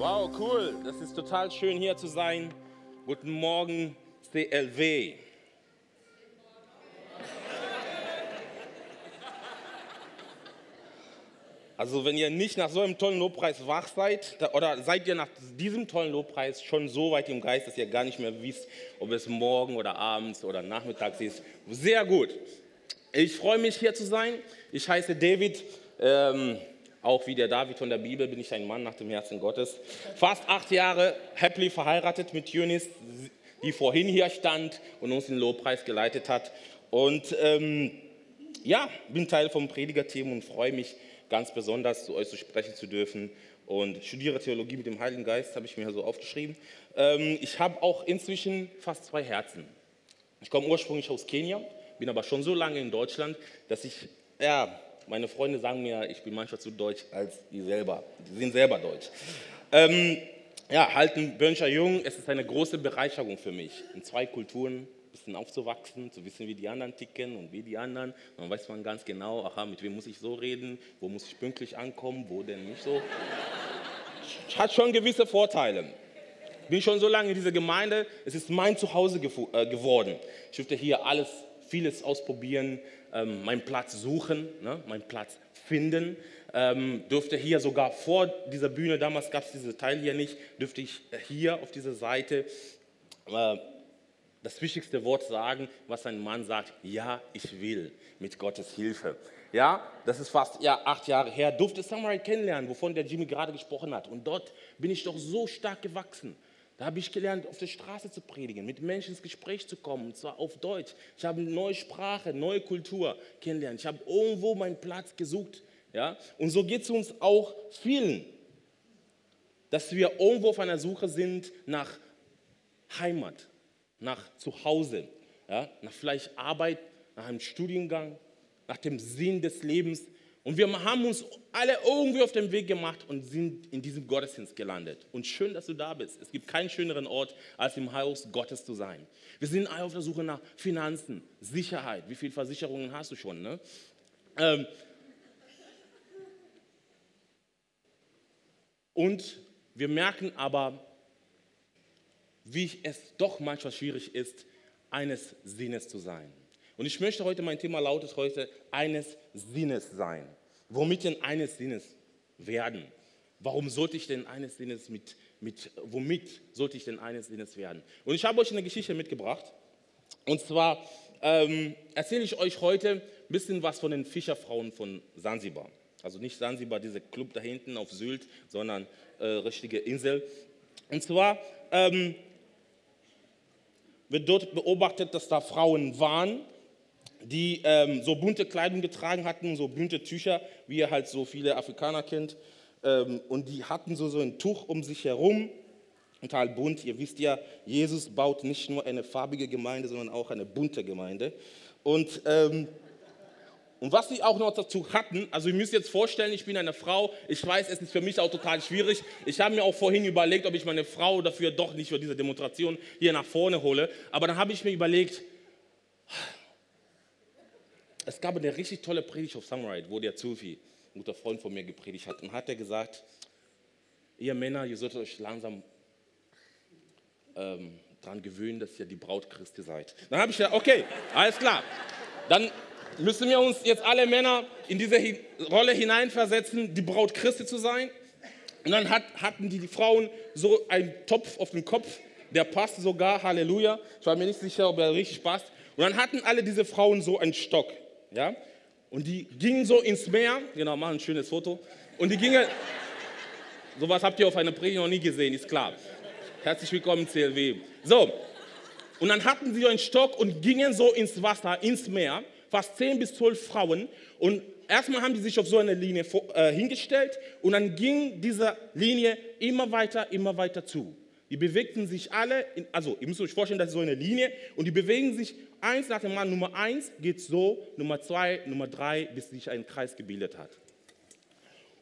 Wow, cool. Das ist total schön hier zu sein. Guten Morgen, CLW. Also wenn ihr nicht nach so einem tollen Lobpreis wach seid, oder seid ihr nach diesem tollen Lobpreis schon so weit im Geist, dass ihr gar nicht mehr wisst, ob es morgen oder abends oder nachmittags ist. Sehr gut. Ich freue mich hier zu sein. Ich heiße David. Ähm, auch wie der David von der Bibel bin ich ein Mann nach dem Herzen Gottes. Fast acht Jahre happily verheiratet mit Eunice, die vorhin hier stand und uns den Lobpreis geleitet hat. Und ähm, ja, bin Teil vom Predigerteam und freue mich, ganz besonders zu euch zu sprechen zu dürfen und studiere Theologie mit dem Heiligen Geist, habe ich mir so aufgeschrieben. Ähm, ich habe auch inzwischen fast zwei Herzen. Ich komme ursprünglich aus Kenia, bin aber schon so lange in Deutschland, dass ich, ja, meine Freunde sagen mir, ich bin manchmal zu deutsch als die selber. Die sind selber deutsch. Ähm, ja, halten Böncher jung, es ist eine große Bereicherung für mich, in zwei Kulturen bisschen aufzuwachsen, zu wissen, wie die anderen ticken und wie die anderen. Dann weiß man ganz genau, aha, mit wem muss ich so reden, wo muss ich pünktlich ankommen, wo denn nicht so. Hat schon gewisse Vorteile. Bin schon so lange in dieser Gemeinde, es ist mein Zuhause äh, geworden. Ich durfte hier alles, vieles ausprobieren, ähm, meinen Platz suchen, ne, meinen Platz finden. Ähm, durfte hier sogar vor dieser Bühne, damals gab es diese Teil hier nicht, dürfte ich hier auf dieser Seite äh, das wichtigste Wort sagen, was ein Mann sagt, ja, ich will mit Gottes Hilfe. Ja, das ist fast ja, acht Jahre her, durfte Samurai kennenlernen, wovon der Jimmy gerade gesprochen hat. Und dort bin ich doch so stark gewachsen. Da habe ich gelernt, auf der Straße zu predigen, mit Menschen ins Gespräch zu kommen, und zwar auf Deutsch. Ich habe eine neue Sprache, neue Kultur kennengelernt. Ich habe irgendwo meinen Platz gesucht. Ja? Und so geht es uns auch vielen, dass wir irgendwo auf einer Suche sind nach Heimat, nach Zuhause, ja, nach vielleicht Arbeit, nach einem Studiengang, nach dem Sinn des Lebens. Und wir haben uns alle irgendwie auf den Weg gemacht und sind in diesem Gottesdienst gelandet. Und schön, dass du da bist. Es gibt keinen schöneren Ort, als im Haus Gottes zu sein. Wir sind alle auf der Suche nach Finanzen, Sicherheit. Wie viele Versicherungen hast du schon? Ne? Ähm und wir merken aber, wie es doch manchmal schwierig ist, eines Sinnes zu sein. Und ich möchte heute, mein Thema lautet heute, eines Sinnes sein. Womit denn eines Sinnes werden? Warum sollte ich denn eines Sinnes mit, mit, womit sollte ich denn eines Sinnes werden? Und ich habe euch eine Geschichte mitgebracht. Und zwar ähm, erzähle ich euch heute ein bisschen was von den Fischerfrauen von Sansibar. Also nicht Sansibar, dieser Club da hinten auf Sylt, sondern äh, richtige Insel. Und zwar ähm, wird dort beobachtet, dass da Frauen waren, die ähm, so bunte Kleidung getragen hatten, so bunte Tücher, wie ihr halt so viele Afrikaner kennt. Ähm, und die hatten so, so ein Tuch um sich herum, total bunt. Ihr wisst ja, Jesus baut nicht nur eine farbige Gemeinde, sondern auch eine bunte Gemeinde. Und ähm, und was sie auch noch dazu hatten, also ihr müsst jetzt vorstellen, ich bin eine Frau, ich weiß, es ist für mich auch total schwierig. Ich habe mir auch vorhin überlegt, ob ich meine Frau dafür doch nicht für diese Demonstration hier nach vorne hole. Aber dann habe ich mir überlegt, es gab eine richtig tolle Predigt auf Samurai, wo der Zufi, ein guter Freund von mir, gepredigt hat. Und hat er gesagt, ihr Männer, ihr solltet euch langsam ähm, daran gewöhnen, dass ihr die Braut Christi seid. Dann habe ich gesagt, okay, alles klar. Dann müssen wir uns jetzt alle Männer in diese Rolle hineinversetzen, die Braut Christi zu sein. Und dann hat, hatten die, die Frauen so einen Topf auf dem Kopf, der passte sogar, Halleluja. Ich war mir nicht sicher, ob er richtig passt. Und dann hatten alle diese Frauen so einen Stock. Ja? Und die gingen so ins Meer. Genau, machen ein schönes Foto. Und die gingen. Sowas habt ihr auf einer Predigt noch nie gesehen, ist klar. Herzlich willkommen, CLW. So. Und dann hatten sie so einen Stock und gingen so ins Wasser, ins Meer fast zehn bis zwölf Frauen. Und erstmal haben die sich auf so eine Linie äh, hingestellt und dann ging diese Linie immer weiter, immer weiter zu. Die bewegten sich alle, in, also ihr müsst euch vorstellen, das ist so eine Linie und die bewegen sich eins nach dem Mal. Nummer eins geht so, Nummer zwei, Nummer drei, bis sich ein Kreis gebildet hat.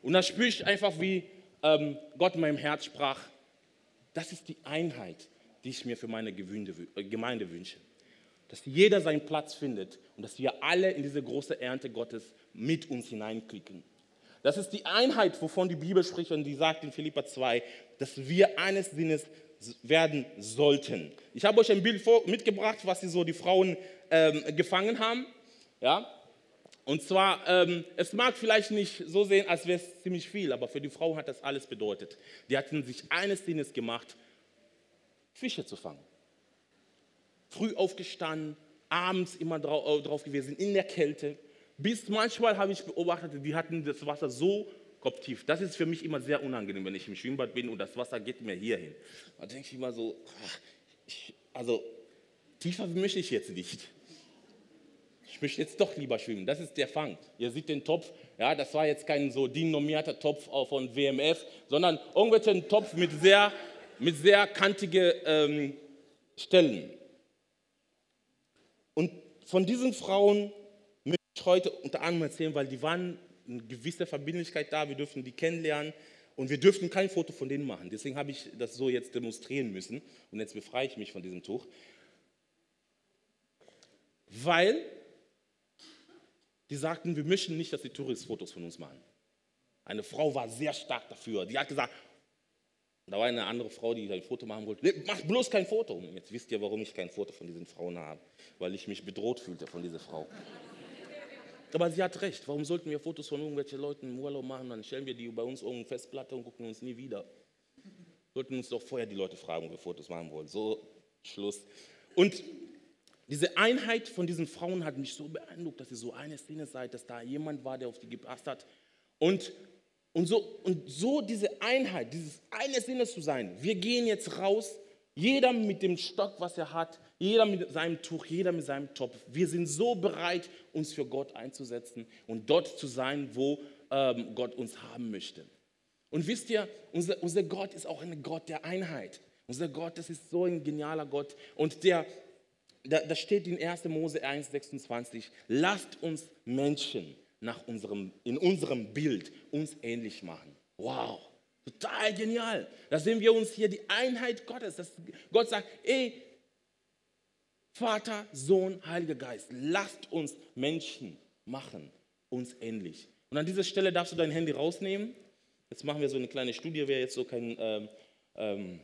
Und da spüre ich einfach, wie ähm, Gott in meinem Herz sprach, das ist die Einheit, die ich mir für meine Gemeinde wünsche dass jeder seinen Platz findet und dass wir alle in diese große Ernte Gottes mit uns hineinklicken. Das ist die Einheit, wovon die Bibel spricht und die sagt in Philippa 2, dass wir eines Sinnes werden sollten. Ich habe euch ein Bild mitgebracht, was sie so die Frauen ähm, gefangen haben. Ja? Und zwar, ähm, es mag vielleicht nicht so sehen, als wäre es ziemlich viel, aber für die Frauen hat das alles bedeutet. Die hatten sich eines Sinnes gemacht, Fische zu fangen. Früh aufgestanden, abends immer äh, drauf gewesen, in der Kälte. Bis manchmal habe ich beobachtet, die hatten das Wasser so kopftief. Das ist für mich immer sehr unangenehm, wenn ich im Schwimmbad bin und das Wasser geht mir hier hin. Da denke ich immer so, ach, ich, also tiefer möchte ich jetzt nicht. Ich möchte jetzt doch lieber schwimmen. Das ist der Fang. Ihr seht den Topf. Ja, das war jetzt kein so DIN-normierter Topf von WMF, sondern irgendwelchen Topf mit sehr, mit sehr kantigen ähm, Stellen. Und von diesen Frauen heute unter anderem erzählen, weil die waren eine gewisse Verbindlichkeit da, wir dürfen die kennenlernen und wir dürften kein Foto von denen machen. Deswegen habe ich das so jetzt demonstrieren müssen und jetzt befreie ich mich von diesem Tuch. Weil die sagten, wir möchten nicht, dass die Tourist-Fotos von uns machen. Eine Frau war sehr stark dafür. Die hat gesagt, da war eine andere Frau, die ein Foto machen wollte. Mach bloß kein Foto. Und jetzt wisst ihr, warum ich kein Foto von diesen Frauen habe. Weil ich mich bedroht fühlte von dieser Frau. Aber sie hat recht. Warum sollten wir Fotos von irgendwelchen Leuten im Urlaub machen? Dann stellen wir die bei uns irgendeine Festplatte und gucken uns nie wieder. Sollten uns doch vorher die Leute fragen, ob wir Fotos machen wollen. So, Schluss. Und diese Einheit von diesen Frauen hat mich so beeindruckt, dass sie so eine Szene seid, dass da jemand war, der auf die gepasst hat. Und, und, so, und so diese Einheit, dieses eine Sinne zu sein. Wir gehen jetzt raus, jeder mit dem Stock, was er hat, jeder mit seinem Tuch, jeder mit seinem Topf. Wir sind so bereit, uns für Gott einzusetzen und dort zu sein, wo ähm, Gott uns haben möchte. Und wisst ihr, unser, unser Gott ist auch ein Gott der Einheit. Unser Gott, das ist so ein genialer Gott. Und der, da, da steht in 1. Mose 1, 26, lasst uns Menschen nach unserem, in unserem Bild uns ähnlich machen. Wow, total genial. Da sehen wir uns hier die Einheit Gottes. Gott sagt, ey, Vater, Sohn, Heiliger Geist, lasst uns Menschen machen, uns ähnlich. Und an dieser Stelle darfst du dein Handy rausnehmen. Jetzt machen wir so eine kleine Studie, wer jetzt so kein ähm, ähm,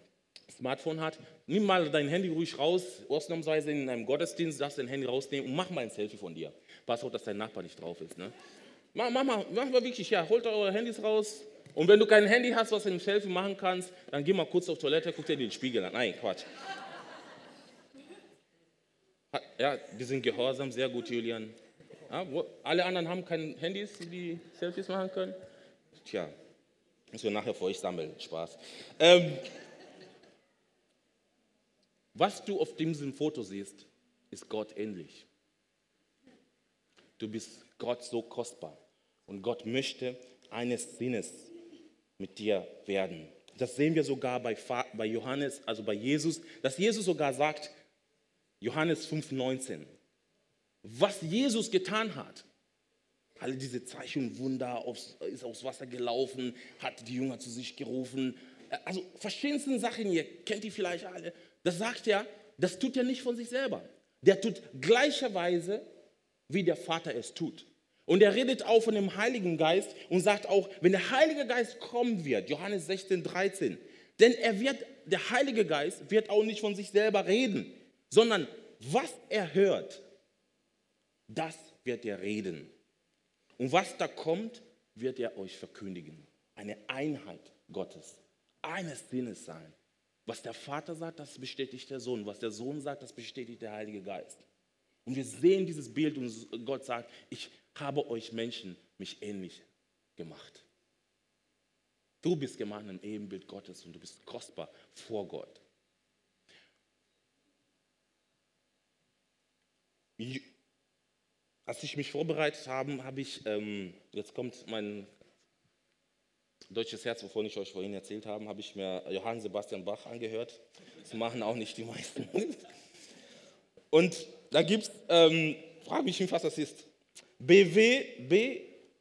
Smartphone hat, nimm mal dein Handy ruhig raus, ausnahmsweise in einem Gottesdienst, darfst du dein Handy rausnehmen und mach mal ein Selfie von dir. Pass auf, dass dein Nachbar nicht drauf ist. Ne? Mach, mach, mal, mach mal wirklich, ja, holt eure Handys raus. Und wenn du kein Handy hast, was du ein Selfie machen kannst, dann geh mal kurz auf Toilette, guck dir den Spiegel an. Nein, Quatsch. Ja, die sind gehorsam, sehr gut, Julian. Ja, alle anderen haben keine Handys, die Selfies machen können. Tja, müssen wir nachher für euch sammeln. Spaß. Ähm, was du auf diesem Foto siehst, ist Gott ähnlich. Du bist Gott so kostbar. Und Gott möchte eines Sinnes mit dir werden. Das sehen wir sogar bei, bei Johannes, also bei Jesus, dass Jesus sogar sagt, Johannes 5,19, was Jesus getan hat. Alle diese Zeichen und Wunder, ist aufs Wasser gelaufen, hat die Jünger zu sich gerufen. Also verschiedensten Sachen, ihr kennt die vielleicht alle. Das sagt er, das tut er nicht von sich selber. Der tut gleicherweise, wie der Vater es tut. Und er redet auch von dem Heiligen Geist und sagt auch, wenn der Heilige Geist kommen wird, Johannes 16, 13, denn er wird, der Heilige Geist wird auch nicht von sich selber reden, sondern was er hört, das wird er reden. Und was da kommt, wird er euch verkündigen. Eine Einheit Gottes, eines Sinnes sein. Was der Vater sagt, das bestätigt der Sohn. Was der Sohn sagt, das bestätigt der Heilige Geist. Und wir sehen dieses Bild und Gott sagt, ich habe euch Menschen mich ähnlich gemacht. Du bist gemacht im Ebenbild Gottes und du bist kostbar vor Gott. Als ich mich vorbereitet habe, habe ich, ähm, jetzt kommt mein Deutsches Herz, wovon ich euch vorhin erzählt habe, habe ich mir Johann Sebastian Bach angehört. Das machen auch nicht die meisten. Und da gibt es, ähm, frage mich, was das ist. BW,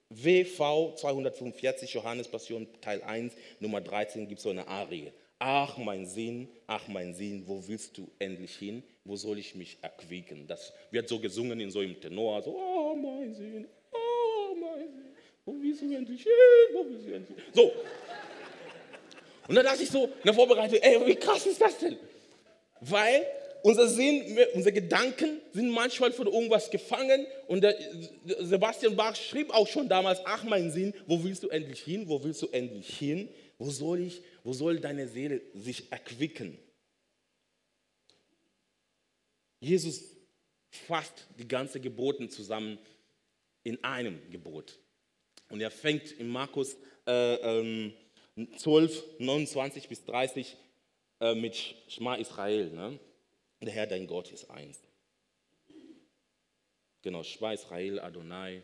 BWV 245, Johannes Passion Teil 1, Nummer 13, gibt es so eine Arie. Ach mein Sinn, ach mein Sinn, wo willst du endlich hin? Wo soll ich mich erquicken? Das wird so gesungen in so einem Tenor, so, oh mein Sinn, oh mein Sinn. wo willst du endlich hin? Wo willst du endlich hin? So. Und dann dachte ich so in der Vorbereitung, ey, wie krass ist das denn? Weil unser Sinn, unsere Gedanken sind manchmal von irgendwas gefangen. Und Sebastian Bach schrieb auch schon damals, ach mein Sinn, wo willst du endlich hin? Wo willst du endlich hin? Wo soll ich, wo soll deine Seele sich erquicken? Jesus fasst die ganze Geboten zusammen in einem Gebot. Und er fängt in Markus äh, ähm, 12, 29 bis 30 äh, mit Schma Israel. Ne? Der Herr, dein Gott, ist eins. Genau, Schma Israel, Adonai,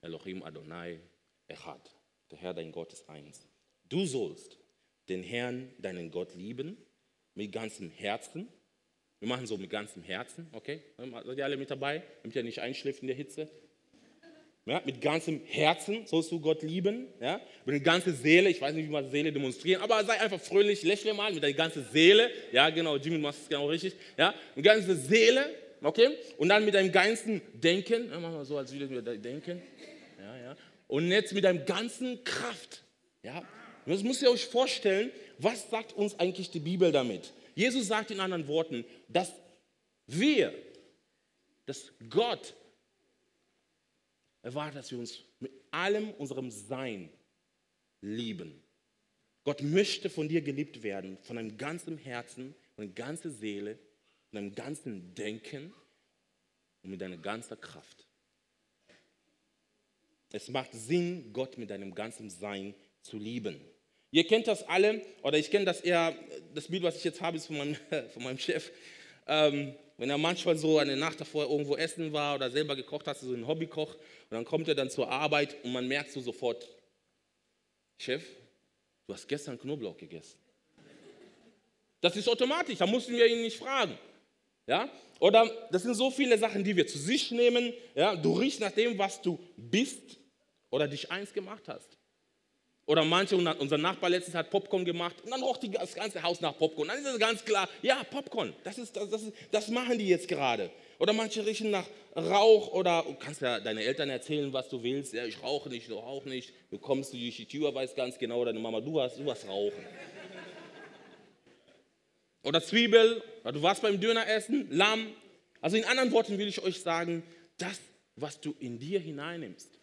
Elohim Adonai, Echad. Der Herr, dein Gott, ist eins. Du sollst den Herrn, deinen Gott lieben, mit ganzem Herzen. Wir machen so mit ganzem Herzen, okay? Seid ihr alle mit dabei, damit ihr nicht einschläft in der Hitze? Ja, mit ganzem Herzen sollst du Gott lieben. Ja? Mit der ganzen Seele, ich weiß nicht, wie man Seele demonstrieren, aber sei einfach fröhlich, lächle mal mit deiner ganzen Seele. Ja, genau, Jimmy macht es genau richtig. Ja? Mit der ganzen Seele, okay? Und dann mit deinem ganzen Denken. Ja, machen wir so, als würden wir denken. Ja, ja. Und jetzt mit deinem ganzen Kraft. Ja? Das müsst ihr euch vorstellen, was sagt uns eigentlich die Bibel damit? Jesus sagt in anderen Worten, dass wir, dass Gott erwartet, dass wir uns mit allem unserem Sein lieben. Gott möchte von dir geliebt werden, von deinem ganzen Herzen, von deiner ganzen Seele, von deinem ganzen Denken und mit deiner ganzen Kraft. Es macht Sinn, Gott mit deinem ganzen Sein zu lieben. Ihr kennt das alle, oder ich kenne das eher, das Bild, was ich jetzt habe, ist von meinem, von meinem Chef. Ähm, wenn er manchmal so eine Nacht davor irgendwo essen war oder selber gekocht hat, so ein Hobbykoch, und dann kommt er dann zur Arbeit und man merkt so sofort, Chef, du hast gestern Knoblauch gegessen. Das ist automatisch, da mussten wir ihn nicht fragen. Ja? Oder das sind so viele Sachen, die wir zu sich nehmen. Ja? Du riechst nach dem, was du bist oder dich eins gemacht hast. Oder manche, unser Nachbar letztens hat Popcorn gemacht und dann roch das ganze Haus nach Popcorn. Dann ist es ganz klar, ja, Popcorn, das, ist, das, das, das machen die jetzt gerade. Oder manche riechen nach Rauch oder du kannst ja deine Eltern erzählen, was du willst. Ja, ich rauche nicht, du rauchst nicht. Du kommst durch die Tür, weißt ganz genau, deine Mama, du hast, du hast Rauchen. Oder Zwiebel, du warst beim Döner essen, Lamm. Also in anderen Worten will ich euch sagen, das, was du in dir hineinnimmst,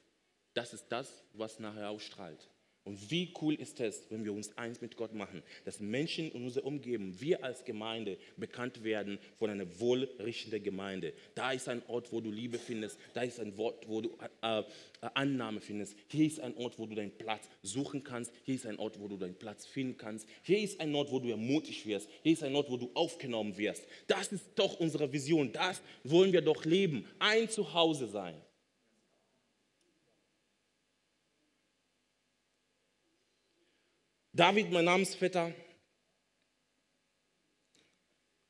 das ist das, was nachher ausstrahlt. Und wie cool ist es, wenn wir uns eins mit Gott machen, dass Menschen in unserer Umgebung, wir als Gemeinde, bekannt werden von einer wohlriechenden Gemeinde. Da ist ein Ort, wo du Liebe findest. Da ist ein Ort, wo du äh, äh, Annahme findest. Hier ist ein Ort, wo du deinen Platz suchen kannst. Hier ist ein Ort, wo du deinen Platz finden kannst. Hier ist ein Ort, wo du ermutigt wirst. Hier ist ein Ort, wo du aufgenommen wirst. Das ist doch unsere Vision. Das wollen wir doch leben. Ein Zuhause sein. David, mein Namensvetter,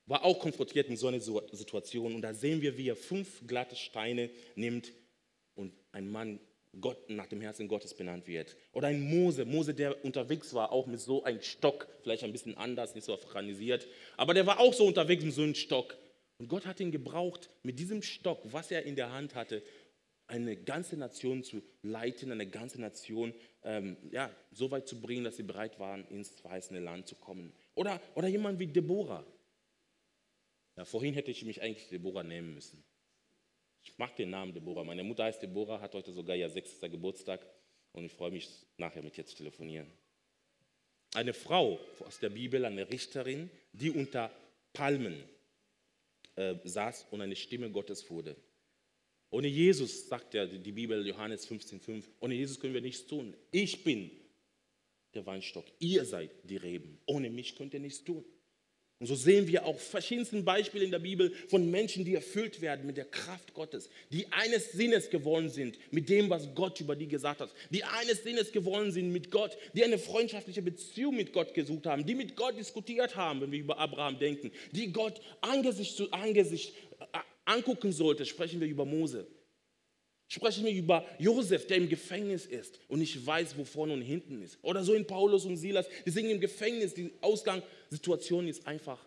war auch konfrontiert mit so einer Situation. Und da sehen wir, wie er fünf glatte Steine nimmt und ein Mann Gott nach dem Herzen Gottes benannt wird. Oder ein Mose, Mose, der unterwegs war, auch mit so einem Stock, vielleicht ein bisschen anders, nicht so afrikanisiert, aber der war auch so unterwegs mit so einem Stock. Und Gott hat ihn gebraucht, mit diesem Stock, was er in der Hand hatte, eine ganze Nation zu leiten, eine ganze Nation ähm, ja, so weit zu bringen, dass sie bereit waren, ins verheißene Land zu kommen. Oder, oder jemand wie Deborah. Ja, vorhin hätte ich mich eigentlich Deborah nehmen müssen. Ich mag den Namen Deborah. Meine Mutter heißt Deborah, hat heute sogar ihr sechster Geburtstag und ich freue mich nachher mit ihr zu telefonieren. Eine Frau aus der Bibel, eine Richterin, die unter Palmen äh, saß und eine Stimme Gottes wurde. Ohne Jesus, sagt ja die Bibel, Johannes 15,5, ohne Jesus können wir nichts tun. Ich bin der Weinstock, ihr seid die Reben. Ohne mich könnt ihr nichts tun. Und so sehen wir auch verschiedenste Beispiele in der Bibel von Menschen, die erfüllt werden mit der Kraft Gottes, die eines Sinnes geworden sind mit dem, was Gott über die gesagt hat, die eines Sinnes geworden sind mit Gott, die eine freundschaftliche Beziehung mit Gott gesucht haben, die mit Gott diskutiert haben, wenn wir über Abraham denken, die Gott Angesicht zu Angesicht angucken sollte, sprechen wir über Mose. Sprechen wir über Josef, der im Gefängnis ist und nicht weiß, wo vorne und hinten ist. Oder so in Paulus und Silas, die sind im Gefängnis, die Ausgangssituation ist einfach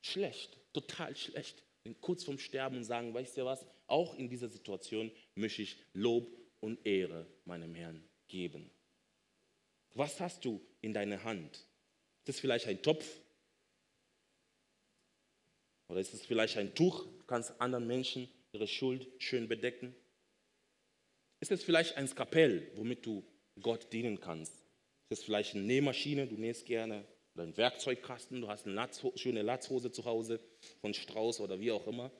schlecht, total schlecht. Sind kurz vorm Sterben und sagen, weißt du was, auch in dieser Situation möchte ich Lob und Ehre meinem Herrn geben. Was hast du in deiner Hand? Ist es vielleicht ein Topf? Oder ist es vielleicht ein Tuch? Du kannst anderen Menschen ihre Schuld schön bedecken. Ist es vielleicht ein Skapell, womit du Gott dienen kannst? Ist es vielleicht eine Nähmaschine, du nähst gerne? Oder ein Werkzeugkasten, du hast eine Latzho schöne Latzhose zu Hause von Strauß oder wie auch immer.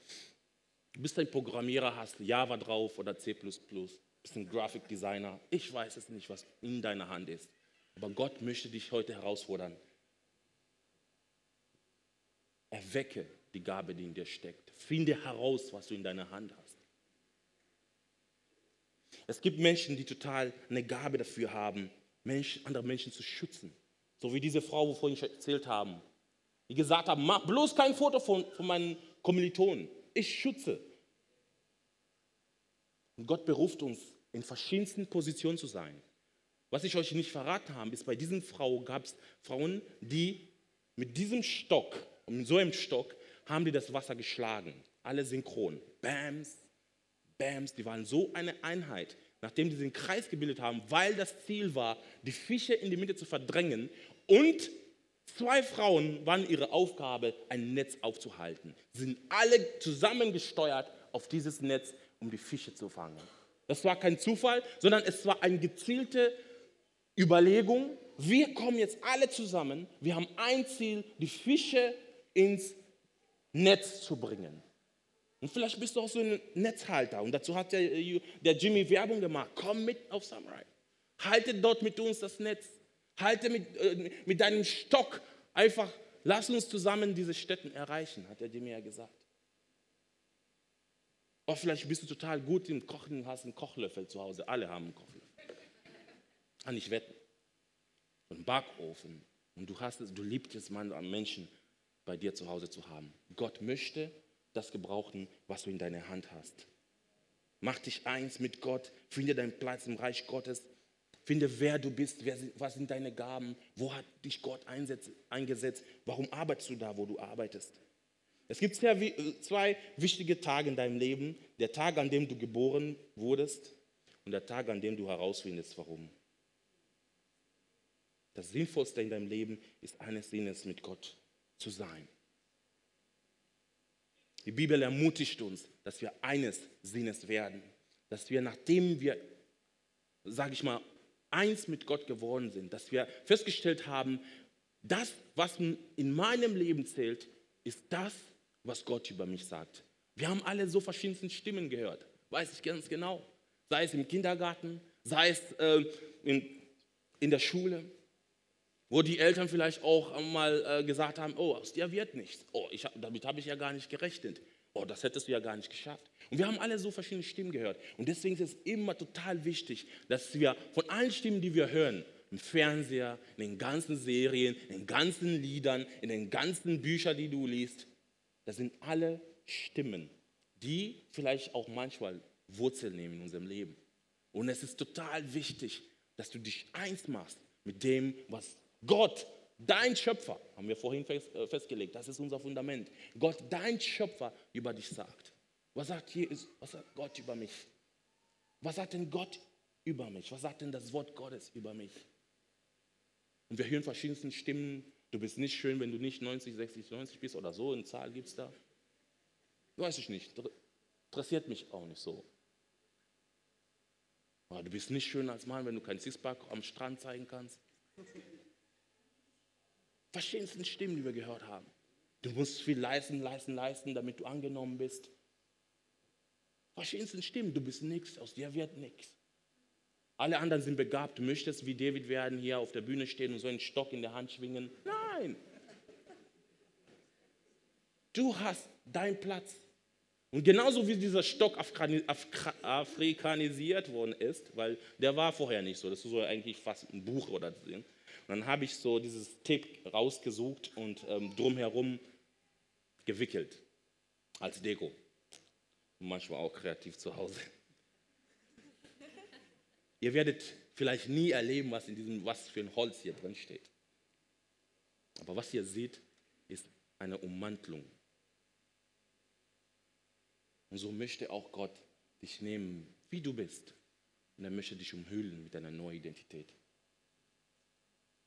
Du bist ein Programmierer, hast Java drauf oder C++, bist ein Graphic Designer. Ich weiß es nicht, was in deiner Hand ist. Aber Gott möchte dich heute herausfordern. Erwecke die Gabe, die in dir steckt. Finde heraus, was du in deiner Hand hast. Es gibt Menschen, die total eine Gabe dafür haben, Menschen, andere Menschen zu schützen. So wie diese Frau, wovon ich erzählt habe. Die gesagt haben, mach bloß kein Foto von, von meinen Kommilitonen. Ich schütze. Und Gott beruft uns, in verschiedensten Positionen zu sein. Was ich euch nicht verraten habe, ist, bei diesen Frauen gab es Frauen, die mit diesem Stock, mit so einem Stock, haben die das Wasser geschlagen. Alle synchron. Bams, Bams, die waren so eine Einheit, nachdem die den Kreis gebildet haben, weil das Ziel war, die Fische in die Mitte zu verdrängen und zwei Frauen waren ihre Aufgabe, ein Netz aufzuhalten. Sie sind alle zusammengesteuert auf dieses Netz, um die Fische zu fangen. Das war kein Zufall, sondern es war eine gezielte Überlegung. Wir kommen jetzt alle zusammen, wir haben ein Ziel, die Fische ins Netz zu bringen. Und vielleicht bist du auch so ein Netzhalter. Und dazu hat der, der Jimmy Werbung gemacht. Komm mit auf Samurai. Halte dort mit uns das Netz. Halte mit, äh, mit deinem Stock einfach, lass uns zusammen diese Städten erreichen, hat der Jimmy ja gesagt. Oder vielleicht bist du total gut im Kochen und hast einen Kochlöffel zu Hause. Alle haben einen Kochlöffel. Kann ich wetten. Einen Backofen. Und du, hast es, du liebst es, man, Menschen bei dir zu Hause zu haben. Gott möchte, das gebrauchen, was du in deiner Hand hast. Mach dich eins mit Gott, finde deinen Platz im Reich Gottes, finde, wer du bist, wer, was sind deine Gaben, wo hat dich Gott eingesetzt, warum arbeitest du da, wo du arbeitest. Es gibt zwei wichtige Tage in deinem Leben, der Tag, an dem du geboren wurdest und der Tag, an dem du herausfindest, warum. Das Sinnvollste in deinem Leben ist eines Sinnes mit Gott zu sein. Die Bibel ermutigt uns, dass wir eines Sinnes werden, dass wir, nachdem wir, sage ich mal, eins mit Gott geworden sind, dass wir festgestellt haben, das, was in meinem Leben zählt, ist das, was Gott über mich sagt. Wir haben alle so verschiedene Stimmen gehört, weiß ich ganz genau. Sei es im Kindergarten, sei es äh, in, in der Schule, wo die Eltern vielleicht auch mal äh, gesagt haben, oh, aus dir wird nichts. Oh, ich, damit habe ich ja gar nicht gerechnet. Oh, das hättest du ja gar nicht geschafft. Und wir haben alle so verschiedene Stimmen gehört. Und deswegen ist es immer total wichtig, dass wir von allen Stimmen, die wir hören, im Fernseher, in den ganzen Serien, in den ganzen Liedern, in den ganzen Büchern, die du liest, das sind alle Stimmen, die vielleicht auch manchmal Wurzeln nehmen in unserem Leben. Und es ist total wichtig, dass du dich eins machst mit dem, was Gott, dein Schöpfer, haben wir vorhin äh, festgelegt, das ist unser Fundament. Gott, dein Schöpfer, über dich sagt. Was sagt, Jesus, was sagt Gott über mich? Was sagt denn Gott über mich? Was sagt denn das Wort Gottes über mich? Und wir hören verschiedenste Stimmen. Du bist nicht schön, wenn du nicht 90, 60, 90 bist oder so. Eine Zahl gibt es da. Weiß ich nicht. Interessiert mich auch nicht so. Du bist nicht schön als Mann, wenn du kein Sixpack am Strand zeigen kannst verschiedensten Stimmen, die wir gehört haben. Du musst viel leisten, leisten, leisten, damit du angenommen bist. Verschiedensten Stimmen, du bist nichts, aus dir wird nichts. Alle anderen sind begabt, du möchtest wie David werden, hier auf der Bühne stehen und so einen Stock in der Hand schwingen. Nein. Du hast deinen Platz. Und genauso wie dieser Stock afrikanisiert worden ist, weil der war vorher nicht so, das ist so eigentlich fast ein Buch oder so. Dann habe ich so dieses Tape rausgesucht und ähm, drumherum gewickelt als Deko. Manchmal auch kreativ zu Hause. Ihr werdet vielleicht nie erleben, was in diesem, was für ein Holz hier drin steht. Aber was ihr seht, ist eine Ummantlung. Und so möchte auch Gott dich nehmen, wie du bist. und er möchte dich umhüllen mit einer neuen Identität.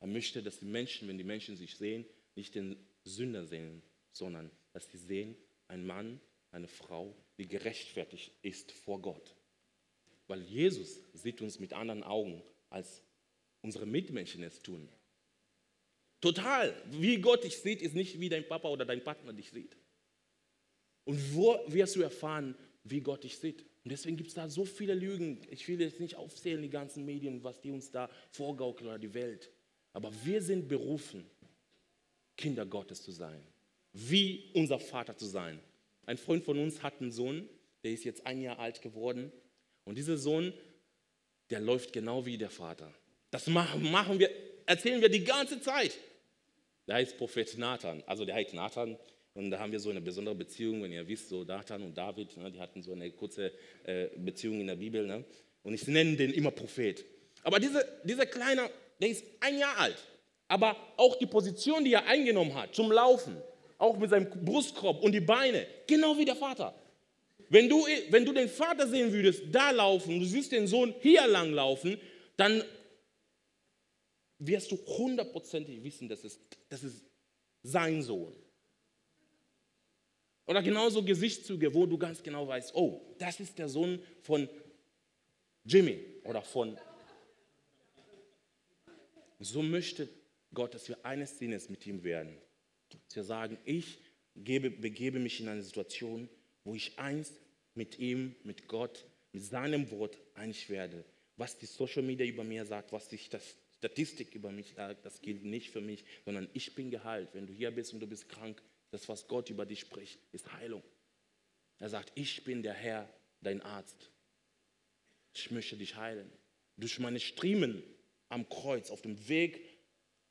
Er möchte, dass die Menschen, wenn die Menschen sich sehen, nicht den Sünder sehen, sondern dass sie sehen, ein Mann, eine Frau, die gerechtfertigt ist vor Gott. Weil Jesus sieht uns mit anderen Augen, als unsere Mitmenschen es tun. Total. Wie Gott dich sieht, ist nicht wie dein Papa oder dein Partner dich sieht. Und wo wirst du erfahren, wie Gott dich sieht? Und deswegen gibt es da so viele Lügen. Ich will jetzt nicht aufzählen, die ganzen Medien, was die uns da vorgaukeln oder die Welt. Aber wir sind berufen, Kinder Gottes zu sein. Wie unser Vater zu sein. Ein Freund von uns hat einen Sohn, der ist jetzt ein Jahr alt geworden. Und dieser Sohn, der läuft genau wie der Vater. Das machen wir, erzählen wir die ganze Zeit. Der heißt Prophet Nathan. Also der heißt Nathan. Und da haben wir so eine besondere Beziehung, wenn ihr wisst, so Nathan und David, ne, die hatten so eine kurze äh, Beziehung in der Bibel. Ne? Und ich nenne den immer Prophet. Aber diese, dieser Kleine, der ist ein Jahr alt. Aber auch die Position, die er eingenommen hat zum Laufen, auch mit seinem Brustkorb und die Beine, genau wie der Vater. Wenn du, wenn du den Vater sehen würdest, da laufen, du siehst den Sohn hier lang laufen, dann wirst du hundertprozentig wissen, das ist, das ist sein Sohn. Oder genauso Gesichtszüge, wo du ganz genau weißt, oh, das ist der Sohn von Jimmy oder von. So möchte Gott, dass wir eines Sinnes mit ihm werden. Dass wir sagen, ich gebe, begebe mich in eine Situation, wo ich eins mit ihm, mit Gott, mit seinem Wort einig werde. Was die Social Media über mir sagt, was sich das Statistik über mich sagt, das gilt nicht für mich, sondern ich bin geheilt. Wenn du hier bist und du bist krank, das, was Gott über dich spricht, ist Heilung. Er sagt, ich bin der Herr, dein Arzt. Ich möchte dich heilen. Durch meine Striemen am Kreuz, auf dem Weg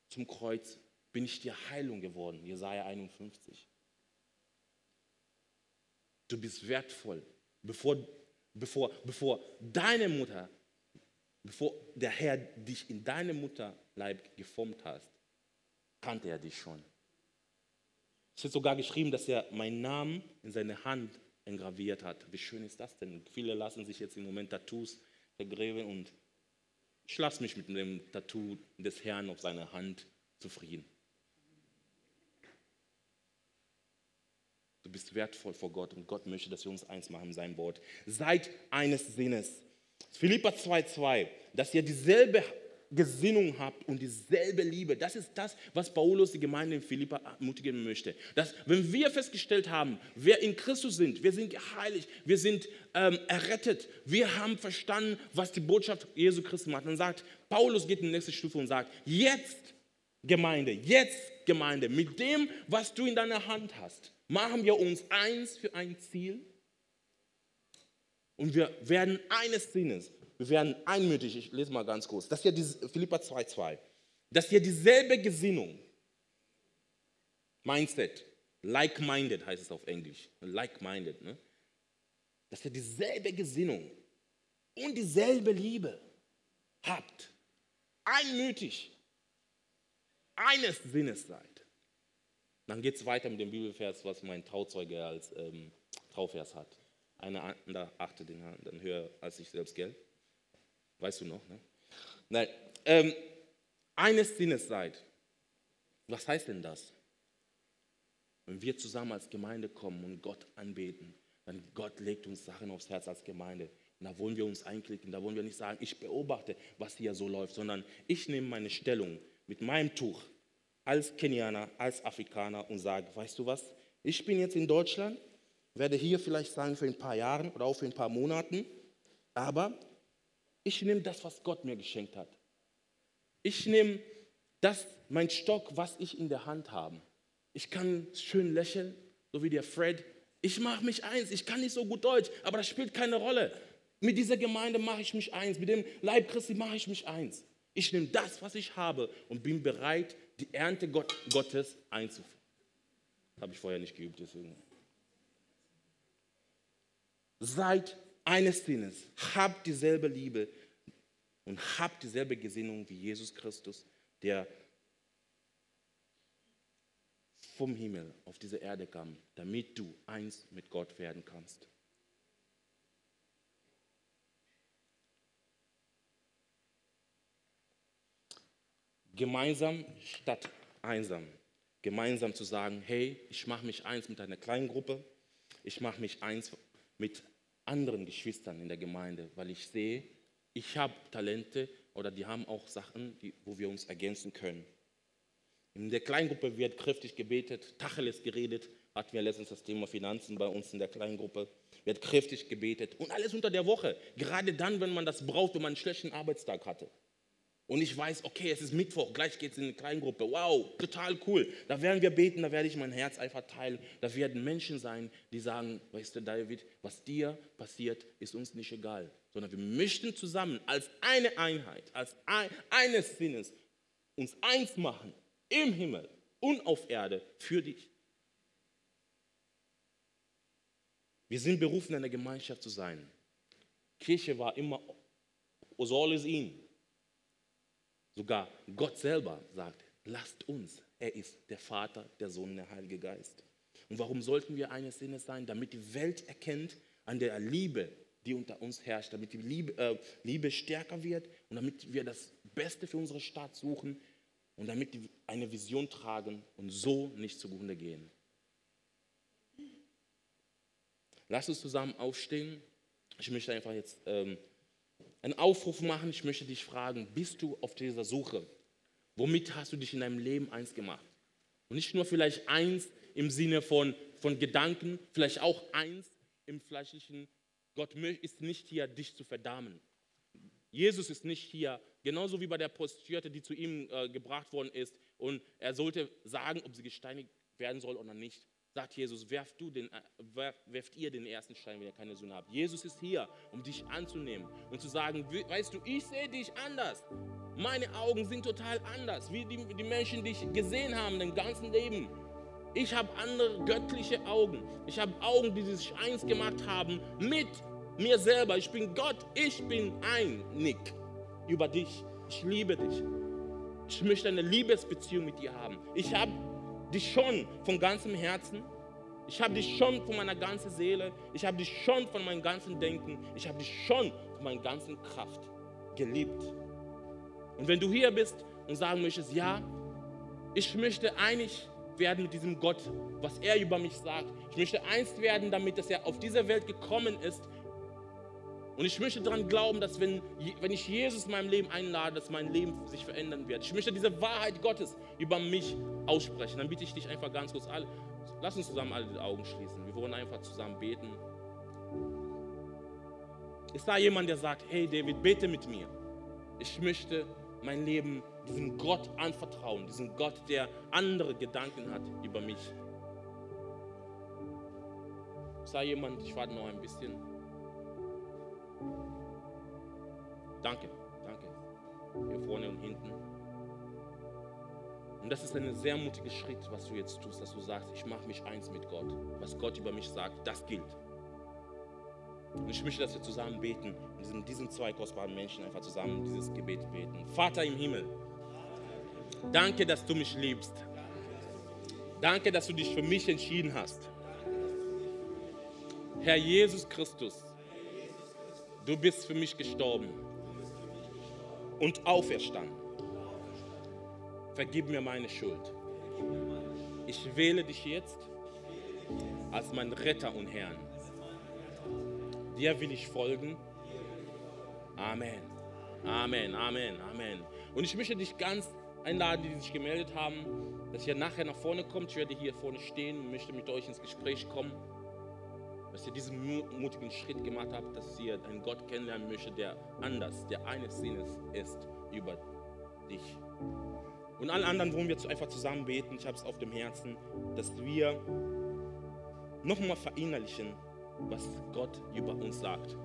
zum Kreuz, bin ich dir Heilung geworden. Jesaja 51. Du bist wertvoll. Bevor, bevor, bevor deine Mutter, bevor der Herr dich in deinem Mutterleib geformt hat, kannte er dich schon. Es wird sogar geschrieben, dass er meinen Namen in seine Hand engraviert hat. Wie schön ist das denn? Viele lassen sich jetzt im Moment Tattoos vergräben und ich lasse mich mit dem Tattoo des Herrn auf seiner Hand zufrieden. Du bist wertvoll vor Gott und Gott möchte, dass wir uns eins machen in seinem Wort. Seid eines Sinnes. Philippa 2,2, dass ihr dieselbe Gesinnung habt und dieselbe Liebe. Das ist das, was Paulus die Gemeinde in Philippa ermutigen möchte. Dass, wenn wir festgestellt haben, wer in Christus sind, wir sind geheiligt, wir sind ähm, errettet, wir haben verstanden, was die Botschaft Jesu Christus macht. Dann sagt, Paulus geht in die nächste Stufe und sagt, jetzt Gemeinde, jetzt Gemeinde, mit dem, was du in deiner Hand hast, machen wir uns eins für ein Ziel und wir werden eines Sinnes wir werden einmütig, ich lese mal ganz kurz, das ist ja diese, Philippa 2,2, dass hier dieselbe Gesinnung, Mindset, like-minded heißt es auf Englisch, like-minded, ne? dass ihr dieselbe Gesinnung und dieselbe Liebe habt, einmütig, eines Sinnes seid. Dann geht es weiter mit dem Bibelvers, was mein Trauzeuge als ähm, Trauvers hat. Einer andere achte den Herrn dann höher als ich selbst, gell? Weißt du noch? Ne? Nein. Ähm, eines Sinnes seid. Was heißt denn das? Wenn wir zusammen als Gemeinde kommen und Gott anbeten, dann Gott legt uns Sachen aufs Herz als Gemeinde. Und da wollen wir uns einklicken, da wollen wir nicht sagen, ich beobachte, was hier so läuft, sondern ich nehme meine Stellung mit meinem Tuch als Kenianer, als Afrikaner und sage, weißt du was, ich bin jetzt in Deutschland, werde hier vielleicht sagen für ein paar Jahre oder auch für ein paar Monaten, aber ich nehme das, was Gott mir geschenkt hat. Ich nehme das, mein Stock, was ich in der Hand habe. Ich kann schön lächeln, so wie der Fred. Ich mache mich eins. Ich kann nicht so gut Deutsch, aber das spielt keine Rolle. Mit dieser Gemeinde mache ich mich eins. Mit dem Leib Christi mache ich mich eins. Ich nehme das, was ich habe und bin bereit, die Ernte Gottes einzuführen. Habe ich vorher nicht geübt, deswegen. Seid eines Sinnes, habt dieselbe Liebe und habt dieselbe Gesinnung wie Jesus Christus, der vom Himmel auf diese Erde kam, damit du eins mit Gott werden kannst. Gemeinsam statt einsam. Gemeinsam zu sagen, hey, ich mache mich eins mit einer kleinen Gruppe, ich mache mich eins mit anderen Geschwistern in der Gemeinde, weil ich sehe, ich habe Talente oder die haben auch Sachen, die, wo wir uns ergänzen können. In der Kleingruppe wird kräftig gebetet, Tacheles geredet, hatten wir letztens das Thema Finanzen bei uns in der Kleingruppe, wird kräftig gebetet und alles unter der Woche, gerade dann, wenn man das braucht, wenn man einen schlechten Arbeitstag hatte. Und ich weiß, okay, es ist Mittwoch, gleich geht es in eine Kleingruppe. Wow, total cool. Da werden wir beten, da werde ich mein Herz einfach teilen. Da werden Menschen sein, die sagen, weißt du, David, was dir passiert, ist uns nicht egal. Sondern wir möchten zusammen als eine Einheit, als ein, eines Sinnes uns eins machen im Himmel und auf Erde für dich. Wir sind berufen, eine Gemeinschaft zu sein. Kirche war immer, soll es ihn. Sogar Gott selber sagt, lasst uns. Er ist der Vater, der Sohn, der Heilige Geist. Und warum sollten wir eines Sinnes sein? Damit die Welt erkennt an der Liebe, die unter uns herrscht, damit die Liebe, äh, Liebe stärker wird und damit wir das Beste für unsere Stadt suchen und damit wir eine Vision tragen und so nicht zugrunde gehen. Lass uns zusammen aufstehen. Ich möchte einfach jetzt ähm, einen Aufruf machen. Ich möchte dich fragen, bist du auf dieser Suche? Womit hast du dich in deinem Leben eins gemacht? Und nicht nur vielleicht eins im Sinne von, von Gedanken, vielleicht auch eins im fleischlichen. Gott ist nicht hier, dich zu verdammen. Jesus ist nicht hier, genauso wie bei der Prostituierte, die zu ihm äh, gebracht worden ist. Und er sollte sagen, ob sie gesteinigt werden soll oder nicht sagt Jesus, werft, du den, werf, werft ihr den ersten Stein, wenn ihr keine Sünde habt. Jesus ist hier, um dich anzunehmen und zu sagen, weißt du, ich sehe dich anders. Meine Augen sind total anders, wie die, die Menschen dich gesehen haben, dein ganzen Leben. Ich habe andere göttliche Augen. Ich habe Augen, die sich eins gemacht haben mit mir selber. Ich bin Gott, ich bin einig über dich. Ich liebe dich. Ich möchte eine Liebesbeziehung mit dir haben. Ich habe dich schon von ganzem Herzen. Ich habe dich schon von meiner ganzen Seele. Ich habe dich schon von meinem ganzen Denken. Ich habe dich schon von meiner ganzen Kraft geliebt. Und wenn du hier bist und sagen möchtest, ja, ich möchte einig werden mit diesem Gott, was er über mich sagt. Ich möchte eins werden damit, dass er auf diese Welt gekommen ist, und ich möchte daran glauben, dass wenn, wenn ich Jesus in meinem Leben einlade, dass mein Leben sich verändern wird. Ich möchte diese Wahrheit Gottes über mich aussprechen. Dann bitte ich dich einfach ganz kurz alle, lass uns zusammen alle die Augen schließen. Wir wollen einfach zusammen beten. Ist da jemand, der sagt, hey David, bete mit mir. Ich möchte mein Leben diesem Gott anvertrauen, diesem Gott, der andere Gedanken hat über mich. Da jemand, ich warte noch ein bisschen. Danke, danke. Hier vorne und hinten. Und das ist ein sehr mutiger Schritt, was du jetzt tust, dass du sagst, ich mache mich eins mit Gott. Was Gott über mich sagt, das gilt. Und ich möchte, dass wir zusammen beten in diesen zwei kostbaren Menschen einfach zusammen dieses Gebet beten. Vater im Himmel, danke, dass du mich liebst. Danke, dass du dich für mich entschieden hast. Herr Jesus Christus, du bist für mich gestorben und auferstanden. Vergib mir meine Schuld. Ich wähle dich jetzt als mein Retter und Herrn. Dir will ich folgen. Amen. Amen, Amen, Amen. Und ich möchte dich ganz einladen, die sich gemeldet haben, dass ihr nachher nach vorne kommt. Ich werde hier vorne stehen und möchte mit euch ins Gespräch kommen dass ihr diesen mutigen Schritt gemacht habt, dass ihr einen Gott kennenlernen möchtet, der anders, der eines Sinnes ist über dich. Und allen anderen wollen wir einfach zusammen beten. Ich habe es auf dem Herzen, dass wir nochmal verinnerlichen, was Gott über uns sagt.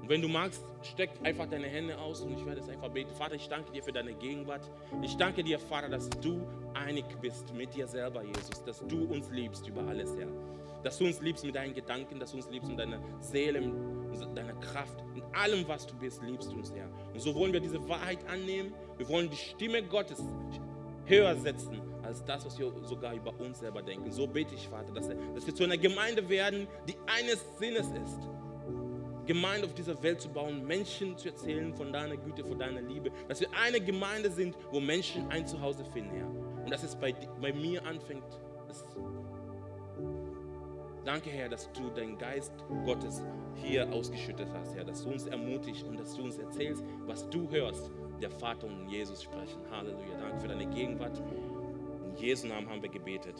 Und wenn du magst, steck einfach deine Hände aus und ich werde es einfach beten. Vater, ich danke dir für deine Gegenwart. Ich danke dir, Vater, dass du einig bist mit dir selber, Jesus, dass du uns liebst über alles, Herr dass du uns liebst mit deinen Gedanken, dass du uns liebst mit deiner Seele, mit deiner Kraft, in allem, was du bist, liebst du uns, Herr. Und so wollen wir diese Wahrheit annehmen. Wir wollen die Stimme Gottes höher setzen als das, was wir sogar über uns selber denken. So bete ich, Vater, dass, dass wir zu einer Gemeinde werden, die eines Sinnes ist. Gemeinde auf dieser Welt zu bauen, Menschen zu erzählen von deiner Güte, von deiner Liebe. Dass wir eine Gemeinde sind, wo Menschen ein Zuhause finden, Herr. Und dass es bei, bei mir anfängt. Das Danke, Herr, dass du deinen Geist Gottes hier ausgeschüttet hast, Herr. Dass du uns ermutigst und dass du uns erzählst, was du hörst, der Vater und Jesus sprechen. Halleluja. Danke für deine Gegenwart. In Jesu Namen haben wir gebetet.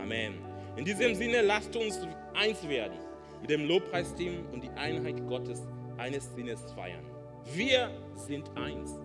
Amen. In diesem Sinne, lasst uns eins werden mit dem Lobpreisteam und die Einheit Gottes eines Sinnes feiern. Wir sind eins.